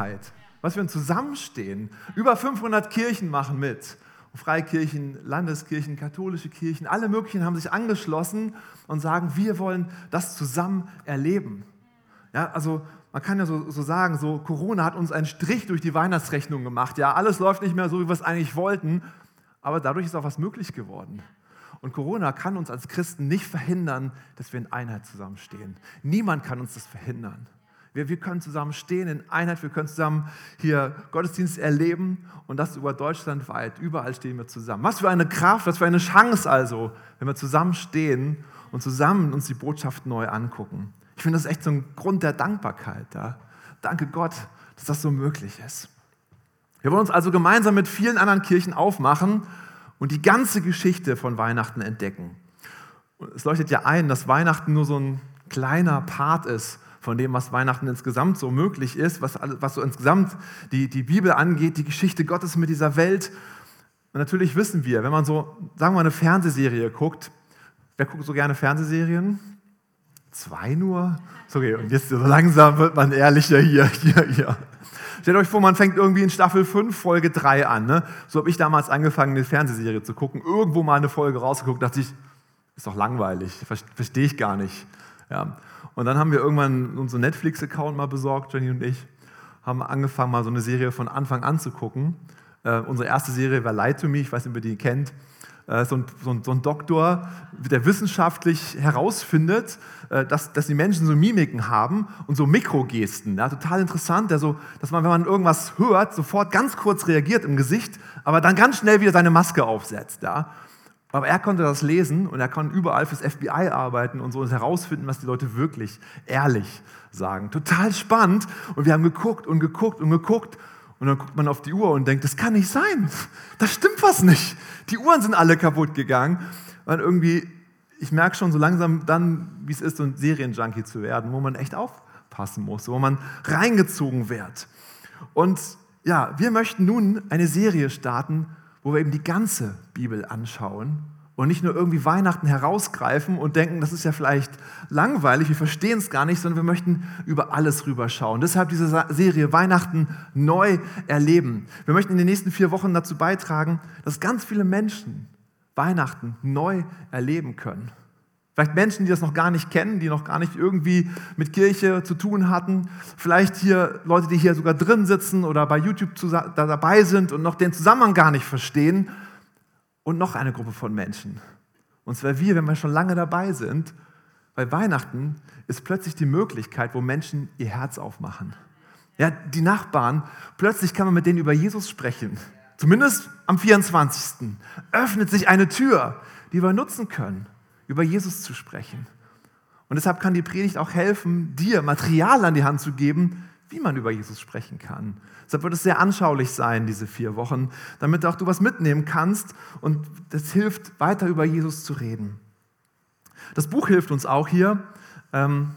Einheit, was für ein Zusammenstehen. Über 500 Kirchen machen mit. Freikirchen, Landeskirchen, katholische Kirchen, alle möglichen haben sich angeschlossen und sagen, wir wollen das zusammen erleben. Ja, also man kann ja so, so, sagen, so Corona hat uns einen Strich durch die Weihnachtsrechnung gemacht. Ja, alles läuft nicht mehr so, wie wir es eigentlich wollten, aber dadurch ist auch was möglich geworden. Und Corona kann uns als Christen nicht verhindern, dass wir in Einheit zusammenstehen. Niemand kann uns das verhindern. Wir, wir können zusammen stehen in Einheit, wir können zusammen hier Gottesdienst erleben und das über Deutschland weit. Überall stehen wir zusammen. Was für eine Kraft, was für eine Chance also, wenn wir zusammen stehen und zusammen uns die Botschaft neu angucken. Ich finde das echt so ein Grund der Dankbarkeit. Ja. Danke Gott, dass das so möglich ist. Wir wollen uns also gemeinsam mit vielen anderen Kirchen aufmachen und die ganze Geschichte von Weihnachten entdecken. Es leuchtet ja ein, dass Weihnachten nur so ein kleiner Part ist von dem, was Weihnachten insgesamt so möglich ist, was, was so insgesamt die, die Bibel angeht, die Geschichte Gottes mit dieser Welt. Und natürlich wissen wir, wenn man so, sagen wir mal, eine Fernsehserie guckt, wer guckt so gerne Fernsehserien? Zwei nur? Okay, und jetzt so langsam wird man ehrlicher hier, hier, hier. Stellt euch vor, man fängt irgendwie in Staffel 5, Folge 3 an. Ne? So habe ich damals angefangen, eine Fernsehserie zu gucken. Irgendwo mal eine Folge rausgeguckt, dachte ich, ist doch langweilig, verstehe ich gar nicht. Ja. Und dann haben wir irgendwann unseren Netflix-Account mal besorgt, Jenny und ich, haben angefangen, mal so eine Serie von Anfang an zu gucken. Äh, unsere erste Serie war Light to Me, ich weiß nicht, ob ihr die kennt. Äh, so, ein, so, ein, so, ein, Doktor, der wissenschaftlich herausfindet, äh, dass, dass die Menschen so Mimiken haben und so Mikrogesten. Ja, total interessant, der so, dass man, wenn man irgendwas hört, sofort ganz kurz reagiert im Gesicht, aber dann ganz schnell wieder seine Maske aufsetzt. Ja. Aber er konnte das lesen und er konnte überall fürs FBI arbeiten und so und herausfinden, was die Leute wirklich ehrlich sagen. Total spannend. Und wir haben geguckt und geguckt und geguckt. Und dann guckt man auf die Uhr und denkt, das kann nicht sein. Da stimmt was nicht. Die Uhren sind alle kaputt gegangen. Und irgendwie, ich merke schon so langsam dann, wie es ist, so ein Serienjunkie zu werden, wo man echt aufpassen muss, wo man reingezogen wird. Und ja, wir möchten nun eine Serie starten, wo wir eben die ganze Bibel anschauen und nicht nur irgendwie Weihnachten herausgreifen und denken, das ist ja vielleicht langweilig, wir verstehen es gar nicht, sondern wir möchten über alles rüberschauen. Deshalb diese Serie Weihnachten neu erleben. Wir möchten in den nächsten vier Wochen dazu beitragen, dass ganz viele Menschen Weihnachten neu erleben können. Vielleicht Menschen, die das noch gar nicht kennen, die noch gar nicht irgendwie mit Kirche zu tun hatten. Vielleicht hier Leute, die hier sogar drin sitzen oder bei YouTube dabei sind und noch den Zusammenhang gar nicht verstehen. Und noch eine Gruppe von Menschen. Und zwar wir, wenn wir schon lange dabei sind. Weil Weihnachten ist plötzlich die Möglichkeit, wo Menschen ihr Herz aufmachen. Ja, die Nachbarn, plötzlich kann man mit denen über Jesus sprechen. Zumindest am 24. öffnet sich eine Tür, die wir nutzen können über Jesus zu sprechen. Und deshalb kann die Predigt auch helfen, dir Material an die Hand zu geben, wie man über Jesus sprechen kann. Deshalb wird es sehr anschaulich sein, diese vier Wochen, damit auch du was mitnehmen kannst und das hilft, weiter über Jesus zu reden. Das Buch hilft uns auch hier, ähm,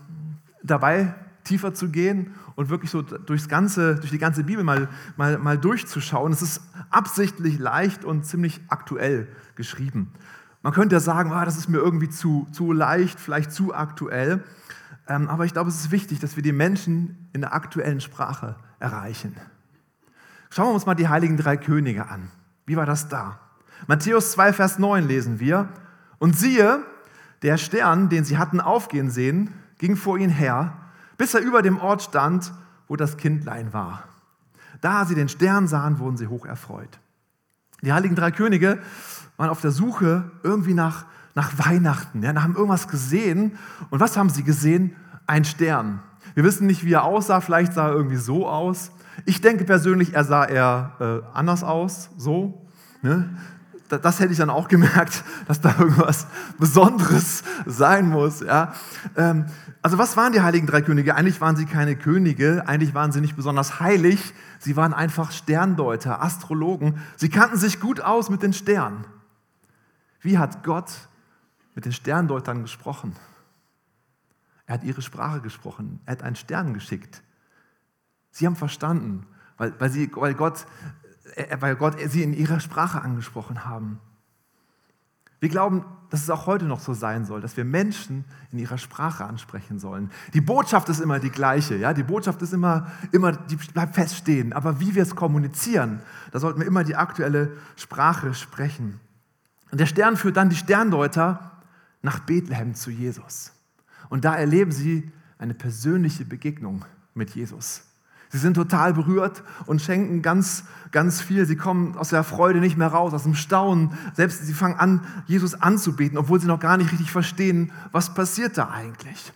dabei tiefer zu gehen und wirklich so durchs ganze, durch die ganze Bibel mal, mal, mal durchzuschauen. Es ist absichtlich leicht und ziemlich aktuell geschrieben. Man könnte ja sagen, oh, das ist mir irgendwie zu, zu leicht, vielleicht zu aktuell. Ähm, aber ich glaube, es ist wichtig, dass wir die Menschen in der aktuellen Sprache erreichen. Schauen wir uns mal die heiligen drei Könige an. Wie war das da? Matthäus 2, Vers 9 lesen wir. Und siehe, der Stern, den sie hatten aufgehen sehen, ging vor ihnen her, bis er über dem Ort stand, wo das Kindlein war. Da sie den Stern sahen, wurden sie hoch erfreut. Die heiligen drei Könige waren auf der Suche irgendwie nach, nach Weihnachten. Ja, haben irgendwas gesehen. Und was haben sie gesehen? Ein Stern. Wir wissen nicht, wie er aussah. Vielleicht sah er irgendwie so aus. Ich denke persönlich, er sah eher äh, anders aus. So. Ne? Das, hätte ich dann auch gemerkt, dass da irgendwas Besonderes sein muss. Ja? Ähm, also was waren die heiligen drei Könige? Eigentlich waren sie keine Könige, eigentlich waren sie nicht besonders heilig, sie waren einfach Sterndeuter, Astrologen. Sie kannten sich gut aus mit den Sternen. Wie hat Gott mit den Sterndeutern gesprochen? Er hat ihre Sprache gesprochen. Er hat einen Stern geschickt. Sie haben verstanden, weil, weil, sie, weil, Gott, weil Gott sie in ihrer Sprache angesprochen haben. Wir glauben, dass es auch heute noch so sein soll, dass wir Menschen in ihrer Sprache ansprechen sollen. Die Botschaft ist immer die gleiche, ja, die Botschaft ist immer, immer, die bleibt feststehen. Aber wie wir es kommunizieren, da sollten wir immer die aktuelle Sprache sprechen. Und der Stern führt dann die Sterndeuter nach Bethlehem zu Jesus. Und da erleben sie eine persönliche Begegnung mit Jesus. Sie sind total berührt und schenken ganz, ganz viel. Sie kommen aus der Freude nicht mehr raus, aus dem Staunen. Selbst sie fangen an, Jesus anzubeten, obwohl sie noch gar nicht richtig verstehen, was passiert da eigentlich.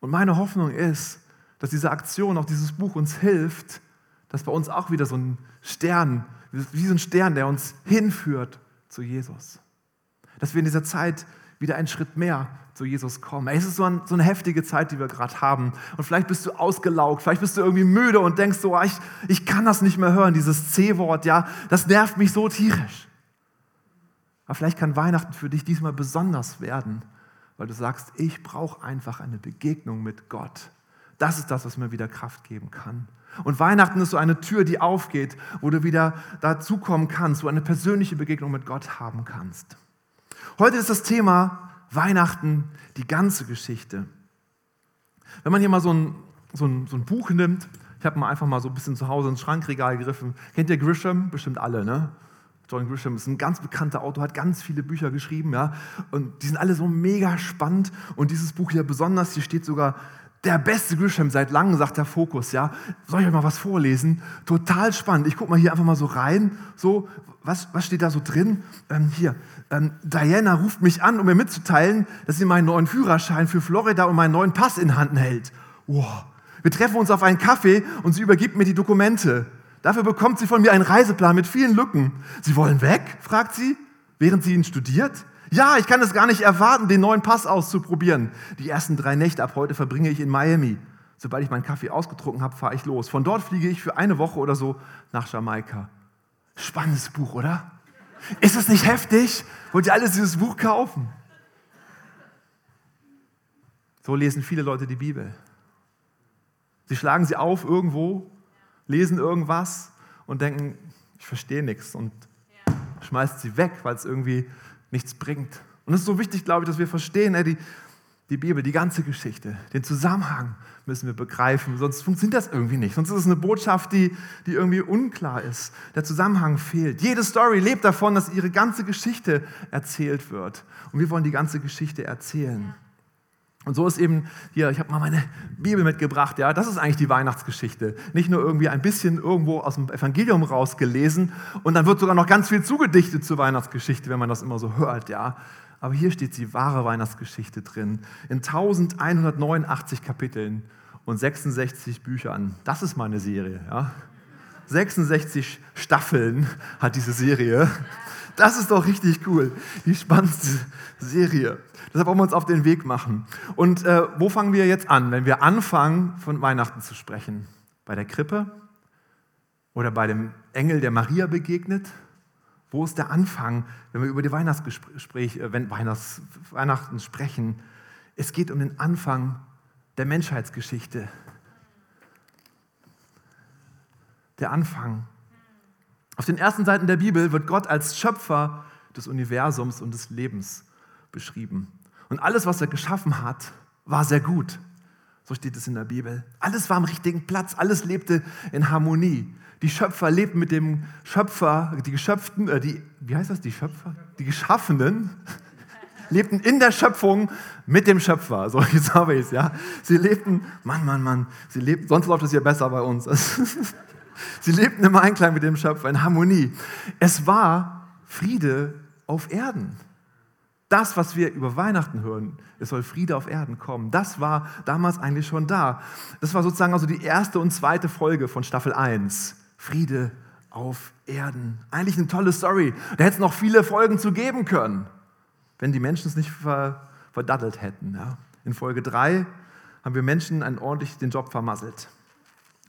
Und meine Hoffnung ist, dass diese Aktion, auch dieses Buch uns hilft, dass bei uns auch wieder so ein Stern, wie so ein Stern, der uns hinführt zu Jesus. Dass wir in dieser Zeit wieder einen Schritt mehr zu Jesus kommen. Es ist so, ein, so eine heftige Zeit, die wir gerade haben. Und vielleicht bist du ausgelaugt, vielleicht bist du irgendwie müde und denkst so, ah, ich, ich kann das nicht mehr hören, dieses C-Wort, ja, das nervt mich so tierisch. Aber vielleicht kann Weihnachten für dich diesmal besonders werden, weil du sagst, ich brauche einfach eine Begegnung mit Gott. Das ist das, was mir wieder Kraft geben kann. Und Weihnachten ist so eine Tür, die aufgeht, wo du wieder dazukommen kannst, wo du eine persönliche Begegnung mit Gott haben kannst. Heute ist das Thema Weihnachten, die ganze Geschichte. Wenn man hier mal so ein, so ein, so ein Buch nimmt, ich habe mal einfach mal so ein bisschen zu Hause ins Schrankregal gegriffen. Kennt ihr Grisham? Bestimmt alle, ne? John Grisham ist ein ganz bekannter Autor, hat ganz viele Bücher geschrieben, ja. Und die sind alle so mega spannend. Und dieses Buch hier besonders, hier steht sogar der beste Grisham seit langem, sagt der Fokus, ja. Soll ich euch mal was vorlesen? Total spannend. Ich gucke mal hier einfach mal so rein. So, was, was steht da so drin? Ähm, hier, ähm, Diana ruft mich an, um mir mitzuteilen, dass sie meinen neuen Führerschein für Florida und meinen neuen Pass in Hand hält. Wow. Wir treffen uns auf einen Kaffee und sie übergibt mir die Dokumente. Dafür bekommt sie von mir einen Reiseplan mit vielen Lücken. Sie wollen weg? fragt sie, während sie ihn studiert. Ja, ich kann es gar nicht erwarten, den neuen Pass auszuprobieren. Die ersten drei Nächte ab heute verbringe ich in Miami. Sobald ich meinen Kaffee ausgetrunken habe, fahre ich los. Von dort fliege ich für eine Woche oder so nach Jamaika. Spannendes Buch, oder? Ist das nicht heftig? Wollt ihr alles dieses Buch kaufen? So lesen viele Leute die Bibel. Sie schlagen sie auf irgendwo, lesen irgendwas und denken, ich verstehe nichts und schmeißen sie weg, weil es irgendwie nichts bringt. Und es ist so wichtig, glaube ich, dass wir verstehen, ey, die, die Bibel, die ganze Geschichte, den Zusammenhang müssen wir begreifen, sonst funktioniert das irgendwie nicht. Sonst ist es eine Botschaft, die, die irgendwie unklar ist. Der Zusammenhang fehlt. Jede Story lebt davon, dass ihre ganze Geschichte erzählt wird. Und wir wollen die ganze Geschichte erzählen. Und so ist eben hier, ich habe mal meine Bibel mitgebracht, ja, das ist eigentlich die Weihnachtsgeschichte. Nicht nur irgendwie ein bisschen irgendwo aus dem Evangelium rausgelesen und dann wird sogar noch ganz viel zugedichtet zur Weihnachtsgeschichte, wenn man das immer so hört, ja. Aber hier steht die wahre Weihnachtsgeschichte drin, in 1189 Kapiteln und 66 Büchern. Das ist meine Serie, ja. 66 Staffeln hat diese Serie. Das ist doch richtig cool. Die spannendste Serie. Deshalb wollen wir uns auf den Weg machen. Und äh, wo fangen wir jetzt an, wenn wir anfangen, von Weihnachten zu sprechen? Bei der Krippe? Oder bei dem Engel, der Maria begegnet? Wo ist der Anfang, wenn wir über die Weihnachtsgespräch, äh, wenn Weihnachts, Weihnachten sprechen? Es geht um den Anfang der Menschheitsgeschichte. Der Anfang. Auf den ersten Seiten der Bibel wird Gott als Schöpfer des Universums und des Lebens beschrieben. Und alles, was er geschaffen hat, war sehr gut. So steht es in der Bibel. Alles war am richtigen Platz, alles lebte in Harmonie. Die Schöpfer lebten mit dem Schöpfer, die Geschöpften, äh, die, wie heißt das, die Schöpfer? Die Geschaffenen lebten in der Schöpfung mit dem Schöpfer. So, jetzt habe ich es, ja. Sie lebten, Mann, Mann, Mann, sie lebten, sonst läuft es ja besser bei uns. sie lebten im Einklang mit dem Schöpfer, in Harmonie. Es war Friede auf Erden. Das, was wir über Weihnachten hören, es soll Friede auf Erden kommen, das war damals eigentlich schon da. Das war sozusagen also die erste und zweite Folge von Staffel 1. Friede auf Erden. Eigentlich eine tolle Story. Da hätte es noch viele Folgen zu geben können, wenn die Menschen es nicht verdattelt hätten. Ja. In Folge 3 haben wir Menschen einen ordentlich den Job vermasselt.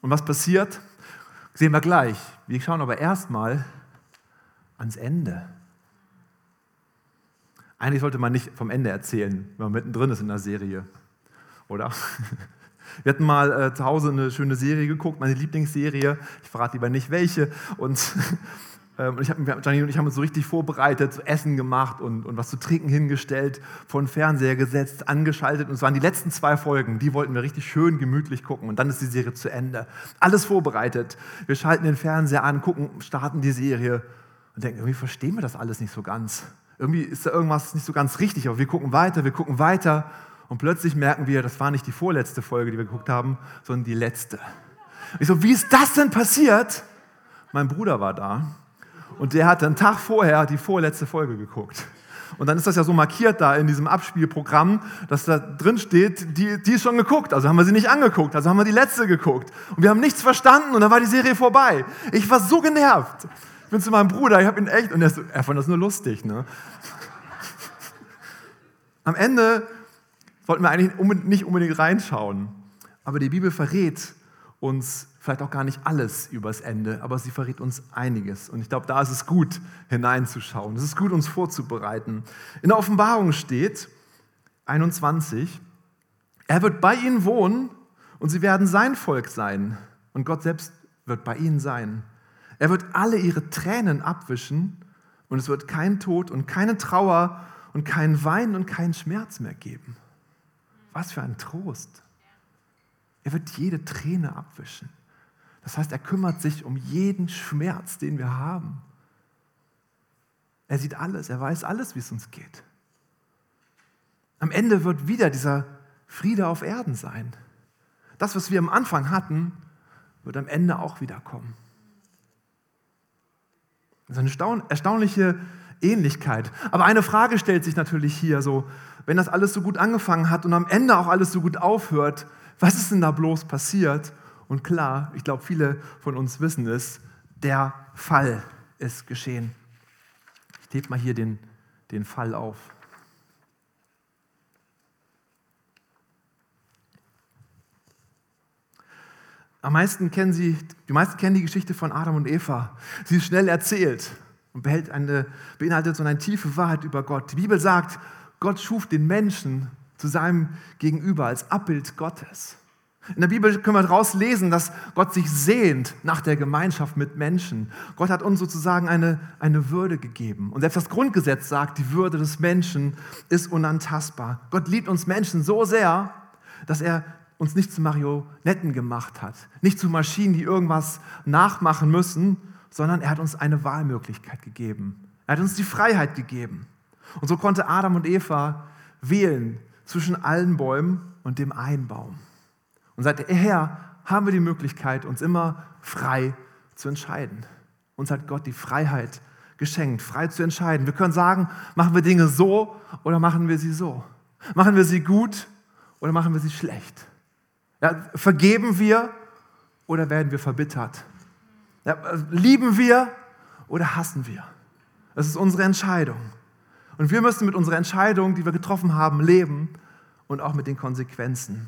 Und was passiert? Sehen wir gleich. Wir schauen aber erstmal ans Ende. Eigentlich sollte man nicht vom Ende erzählen, wenn man mittendrin ist in der Serie. Oder? Wir hatten mal äh, zu Hause eine schöne Serie geguckt, meine Lieblingsserie. Ich verrate lieber nicht welche. Und und ich hab, Janine und ich haben uns so richtig vorbereitet, zu Essen gemacht und, und was zu trinken hingestellt, vor den Fernseher gesetzt, angeschaltet. Und es waren die letzten zwei Folgen, die wollten wir richtig schön gemütlich gucken. Und dann ist die Serie zu Ende. Alles vorbereitet. Wir schalten den Fernseher an, gucken, starten die Serie und denken, irgendwie verstehen wir das alles nicht so ganz. Irgendwie ist da irgendwas nicht so ganz richtig. Aber wir gucken weiter, wir gucken weiter. Und plötzlich merken wir, das war nicht die vorletzte Folge, die wir geguckt haben, sondern die letzte. Ich so, wie ist das denn passiert? Mein Bruder war da und der hat einen Tag vorher die vorletzte Folge geguckt. Und dann ist das ja so markiert da in diesem Abspielprogramm, dass da drin steht, die, die ist schon geguckt. Also haben wir sie nicht angeguckt, also haben wir die letzte geguckt. Und wir haben nichts verstanden und dann war die Serie vorbei. Ich war so genervt. Ich bin zu meinem Bruder, ich habe ihn echt, und er, so, er fand das nur lustig. Ne? Am Ende wollten wir eigentlich nicht unbedingt reinschauen. Aber die Bibel verrät uns vielleicht auch gar nicht alles übers Ende, aber sie verrät uns einiges. Und ich glaube, da ist es gut, hineinzuschauen. Es ist gut, uns vorzubereiten. In der Offenbarung steht, 21, er wird bei ihnen wohnen und sie werden sein Volk sein. Und Gott selbst wird bei ihnen sein. Er wird alle ihre Tränen abwischen und es wird kein Tod und keine Trauer und kein Wein und keinen Schmerz mehr geben. Was für ein Trost. Er wird jede Träne abwischen. Das heißt, er kümmert sich um jeden Schmerz, den wir haben. Er sieht alles, er weiß alles, wie es uns geht. Am Ende wird wieder dieser Friede auf Erden sein. Das, was wir am Anfang hatten, wird am Ende auch wieder kommen. Das ist eine erstaunliche Ähnlichkeit. Aber eine Frage stellt sich natürlich hier so, wenn das alles so gut angefangen hat und am Ende auch alles so gut aufhört, was ist denn da bloß passiert? Und klar, ich glaube, viele von uns wissen es, der Fall ist geschehen. Ich lebe mal hier den, den Fall auf. Am meisten kennen Sie, die meisten kennen die Geschichte von Adam und Eva. Sie ist schnell erzählt und behält eine, beinhaltet so eine tiefe Wahrheit über Gott. Die Bibel sagt, Gott schuf den Menschen zu seinem Gegenüber als Abbild Gottes. In der Bibel können wir daraus lesen, dass Gott sich sehnt nach der Gemeinschaft mit Menschen. Gott hat uns sozusagen eine, eine Würde gegeben. Und selbst das Grundgesetz sagt, die Würde des Menschen ist unantastbar. Gott liebt uns Menschen so sehr, dass er uns nicht zu Marionetten gemacht hat, nicht zu Maschinen, die irgendwas nachmachen müssen, sondern er hat uns eine Wahlmöglichkeit gegeben. Er hat uns die Freiheit gegeben. Und so konnte Adam und Eva wählen zwischen allen Bäumen und dem einen Baum. Und seither haben wir die Möglichkeit, uns immer frei zu entscheiden. Uns hat Gott die Freiheit geschenkt, frei zu entscheiden. Wir können sagen, machen wir Dinge so oder machen wir sie so. Machen wir sie gut oder machen wir sie schlecht. Ja, vergeben wir oder werden wir verbittert? Ja, lieben wir oder hassen wir? Das ist unsere Entscheidung. Und wir müssen mit unserer Entscheidung, die wir getroffen haben, leben und auch mit den Konsequenzen.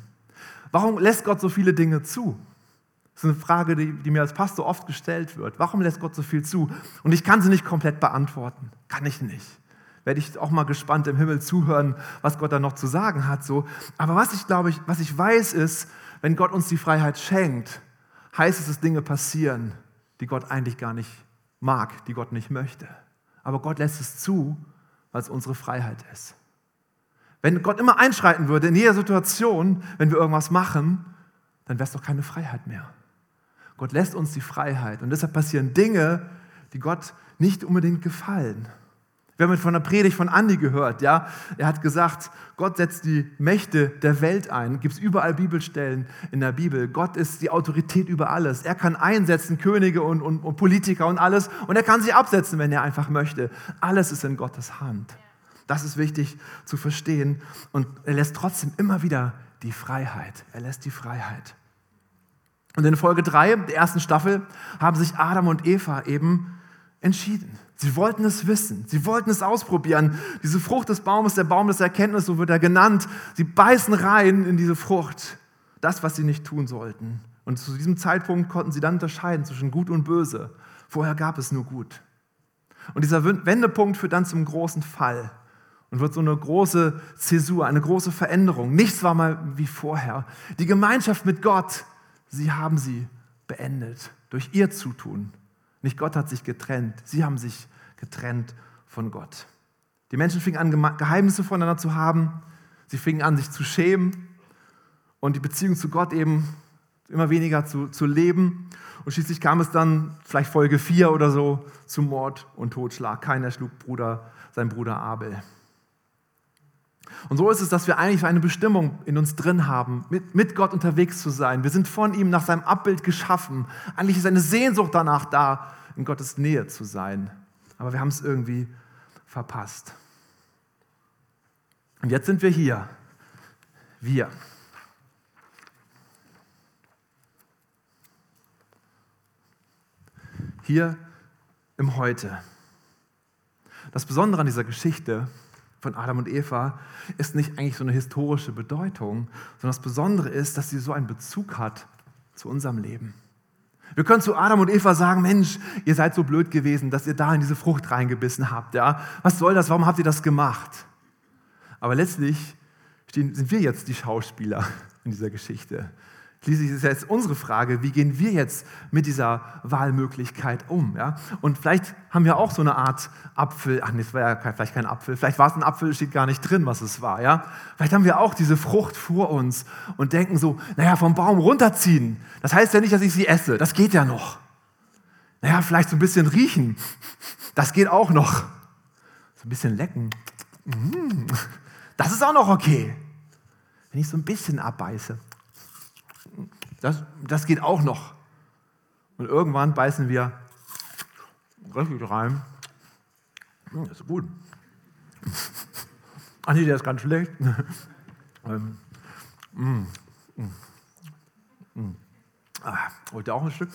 Warum lässt Gott so viele Dinge zu? Das ist eine Frage, die, die, mir als Pastor oft gestellt wird. Warum lässt Gott so viel zu? Und ich kann sie nicht komplett beantworten. Kann ich nicht. Werde ich auch mal gespannt im Himmel zuhören, was Gott da noch zu sagen hat. So. Aber was ich glaube, ich, was ich weiß, ist, wenn Gott uns die Freiheit schenkt, heißt es, dass Dinge passieren, die Gott eigentlich gar nicht mag, die Gott nicht möchte. Aber Gott lässt es zu, weil es unsere Freiheit ist. Wenn Gott immer einschreiten würde in jeder Situation, wenn wir irgendwas machen, dann wäre es doch keine Freiheit mehr. Gott lässt uns die Freiheit und deshalb passieren Dinge, die Gott nicht unbedingt gefallen. Wir haben von der Predigt von Andi gehört, ja. Er hat gesagt, Gott setzt die Mächte der Welt ein. Gibt es überall Bibelstellen in der Bibel. Gott ist die Autorität über alles. Er kann einsetzen, Könige und, und, und Politiker und alles. Und er kann sie absetzen, wenn er einfach möchte. Alles ist in Gottes Hand. Das ist wichtig zu verstehen. Und er lässt trotzdem immer wieder die Freiheit. Er lässt die Freiheit. Und in Folge 3 der ersten Staffel haben sich Adam und Eva eben entschieden. Sie wollten es wissen, sie wollten es ausprobieren. Diese Frucht des Baumes, der Baum des Erkenntnisses, so wird er genannt. Sie beißen rein in diese Frucht, das, was sie nicht tun sollten. Und zu diesem Zeitpunkt konnten sie dann unterscheiden zwischen Gut und Böse. Vorher gab es nur Gut. Und dieser Wendepunkt führt dann zum großen Fall und wird so eine große Zäsur, eine große Veränderung. Nichts war mal wie vorher. Die Gemeinschaft mit Gott, sie haben sie beendet durch ihr Zutun. Nicht Gott hat sich getrennt, sie haben sich getrennt von Gott. Die Menschen fingen an, Geheimnisse voneinander zu haben, sie fingen an, sich zu schämen und die Beziehung zu Gott eben immer weniger zu, zu leben. Und schließlich kam es dann, vielleicht Folge 4 oder so, zu Mord und Totschlag. Keiner schlug Bruder, sein Bruder Abel. Und so ist es, dass wir eigentlich eine Bestimmung in uns drin haben, mit, mit Gott unterwegs zu sein. Wir sind von ihm nach seinem Abbild geschaffen. Eigentlich ist eine Sehnsucht danach da, in Gottes Nähe zu sein. Aber wir haben es irgendwie verpasst. Und jetzt sind wir hier. Wir. Hier im Heute. Das Besondere an dieser Geschichte von Adam und Eva ist nicht eigentlich so eine historische Bedeutung, sondern das Besondere ist, dass sie so einen Bezug hat zu unserem Leben. Wir können zu Adam und Eva sagen, Mensch, ihr seid so blöd gewesen, dass ihr da in diese Frucht reingebissen habt. Ja? Was soll das? Warum habt ihr das gemacht? Aber letztlich sind wir jetzt die Schauspieler in dieser Geschichte. Schließlich ist jetzt unsere Frage, wie gehen wir jetzt mit dieser Wahlmöglichkeit um? Ja? Und vielleicht haben wir auch so eine Art Apfel, ach, das war ja vielleicht kein Apfel, vielleicht war es ein Apfel, steht gar nicht drin, was es war. Ja? Vielleicht haben wir auch diese Frucht vor uns und denken so, naja, vom Baum runterziehen, das heißt ja nicht, dass ich sie esse, das geht ja noch. Naja, vielleicht so ein bisschen riechen, das geht auch noch. So ein bisschen lecken, mm, das ist auch noch okay. Wenn ich so ein bisschen abbeiße, das, das geht auch noch. Und irgendwann beißen wir richtig rein. Hm, das ist gut. Ach nee, der ist ganz schlecht. ähm, mm, mm, mm. Ah, wollt ihr auch ein Stück?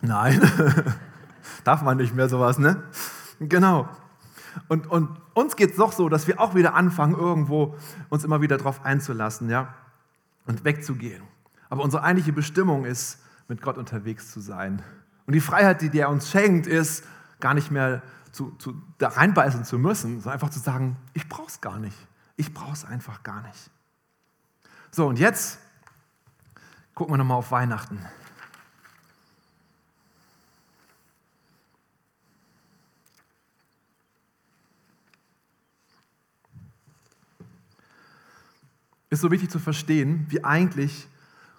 Nein. Darf man nicht mehr sowas, ne? Genau. Und, und uns geht es doch so, dass wir auch wieder anfangen, irgendwo uns immer wieder darauf einzulassen, ja? Und wegzugehen. Aber unsere eigentliche Bestimmung ist, mit Gott unterwegs zu sein. Und die Freiheit, die er uns schenkt, ist, gar nicht mehr zu, zu, da reinbeißen zu müssen, sondern einfach zu sagen, ich brauche es gar nicht. Ich brauche es einfach gar nicht. So, und jetzt gucken wir nochmal auf Weihnachten. Ist so wichtig zu verstehen, wie eigentlich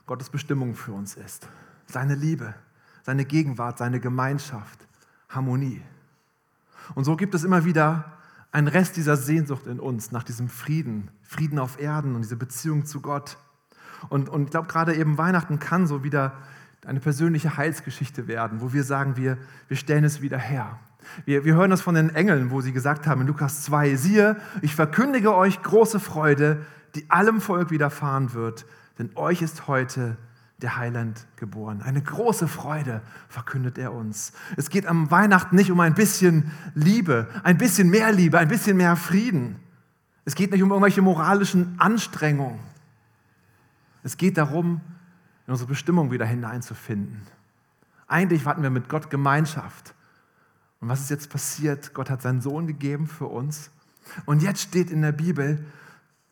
Gottes Bestimmung für uns ist. Seine Liebe, seine Gegenwart, seine Gemeinschaft, Harmonie. Und so gibt es immer wieder einen Rest dieser Sehnsucht in uns nach diesem Frieden, Frieden auf Erden und diese Beziehung zu Gott. Und, und ich glaube, gerade eben Weihnachten kann so wieder eine persönliche Heilsgeschichte werden, wo wir sagen, wir, wir stellen es wieder her. Wir, wir hören das von den Engeln, wo sie gesagt haben in Lukas 2, siehe, ich verkündige euch große Freude, die allem Volk widerfahren wird, denn euch ist heute der Heiland geboren. Eine große Freude verkündet er uns. Es geht am Weihnachten nicht um ein bisschen Liebe, ein bisschen mehr Liebe, ein bisschen mehr Frieden. Es geht nicht um irgendwelche moralischen Anstrengungen. Es geht darum, in unsere Bestimmung wieder hineinzufinden. Eigentlich hatten wir mit Gott Gemeinschaft. Und was ist jetzt passiert? Gott hat seinen Sohn gegeben für uns. Und jetzt steht in der Bibel,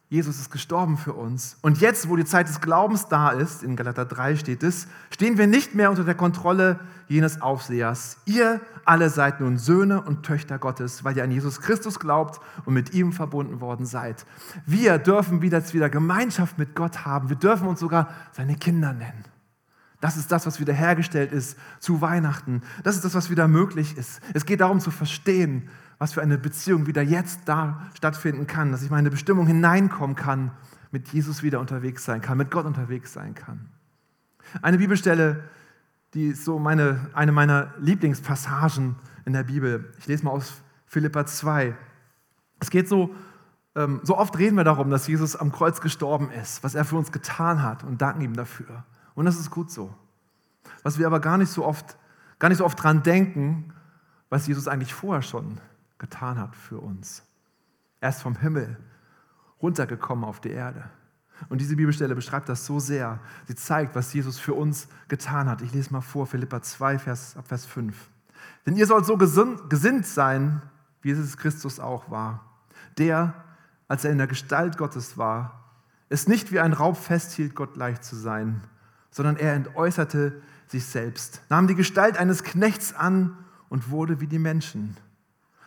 Jesus ist gestorben für uns. Und jetzt, wo die Zeit des Glaubens da ist, in Galater 3 steht es, stehen wir nicht mehr unter der Kontrolle jenes Aufsehers. Ihr alle seid nun Söhne und Töchter Gottes, weil ihr an Jesus Christus glaubt und mit ihm verbunden worden seid. Wir dürfen wieder, wieder Gemeinschaft mit Gott haben. Wir dürfen uns sogar seine Kinder nennen. Das ist das, was wiederhergestellt ist zu Weihnachten. Das ist das, was wieder möglich ist. Es geht darum zu verstehen, was für eine Beziehung wieder jetzt da stattfinden kann, dass ich meine Bestimmung hineinkommen kann, mit Jesus wieder unterwegs sein kann, mit Gott unterwegs sein kann. Eine Bibelstelle, die ist so meine, eine meiner Lieblingspassagen in der Bibel. Ich lese mal aus Philippa 2. Es geht so, ähm, so oft reden wir darum, dass Jesus am Kreuz gestorben ist, was er für uns getan hat und danken ihm dafür. Und das ist gut so. Was wir aber gar nicht so oft, gar nicht so oft dran denken, was Jesus eigentlich vorher schon getan hat für uns. Er ist vom Himmel runtergekommen auf die Erde. Und diese Bibelstelle beschreibt das so sehr. Sie zeigt, was Jesus für uns getan hat. Ich lese mal vor, Philippa 2, Vers, Vers 5. Denn ihr sollt so gesinnt sein, wie Jesus Christus auch war. Der, als er in der Gestalt Gottes war, es nicht wie ein Raub festhielt, Gott gleich zu sein, sondern er entäußerte sich selbst, nahm die Gestalt eines Knechts an und wurde wie die Menschen.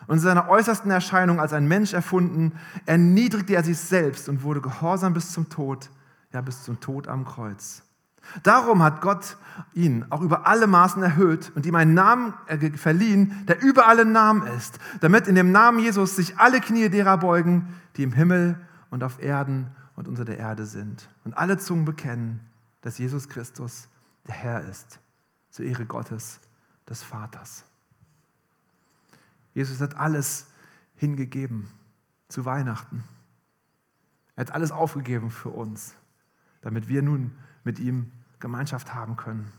Und in seiner äußersten Erscheinung als ein Mensch erfunden, erniedrigte er sich selbst und wurde gehorsam bis zum Tod, ja bis zum Tod am Kreuz. Darum hat Gott ihn auch über alle Maßen erhöht und ihm einen Namen verliehen, der über alle Namen ist, damit in dem Namen Jesus sich alle Knie derer beugen, die im Himmel und auf Erden und unter der Erde sind. Und alle Zungen bekennen, dass Jesus Christus der Herr ist, zur Ehre Gottes, des Vaters. Jesus hat alles hingegeben zu Weihnachten. Er hat alles aufgegeben für uns, damit wir nun mit ihm Gemeinschaft haben können.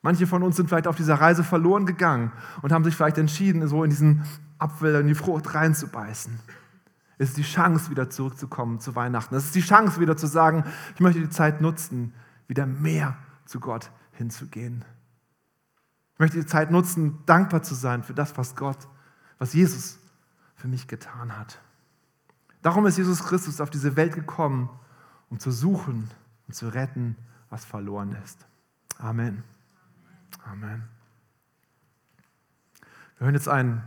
Manche von uns sind vielleicht auf dieser Reise verloren gegangen und haben sich vielleicht entschieden, so in diesen Apfel, in die Frucht reinzubeißen. Es ist die Chance, wieder zurückzukommen zu Weihnachten. Es ist die Chance, wieder zu sagen, ich möchte die Zeit nutzen, wieder mehr zu Gott hinzugehen. Ich möchte die Zeit nutzen, dankbar zu sein für das, was Gott, was Jesus für mich getan hat. Darum ist Jesus Christus auf diese Welt gekommen, um zu suchen und zu retten, was verloren ist. Amen. Amen. Wir hören jetzt ein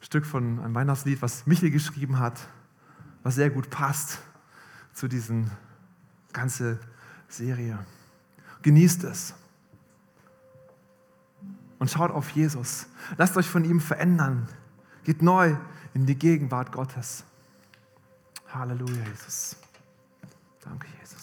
Stück von einem Weihnachtslied, was Michel geschrieben hat, was sehr gut passt zu diesen ganze Serie. Genießt es und schaut auf Jesus. Lasst euch von ihm verändern. Geht neu in die Gegenwart Gottes. Halleluja, Jesus. Danke, Jesus.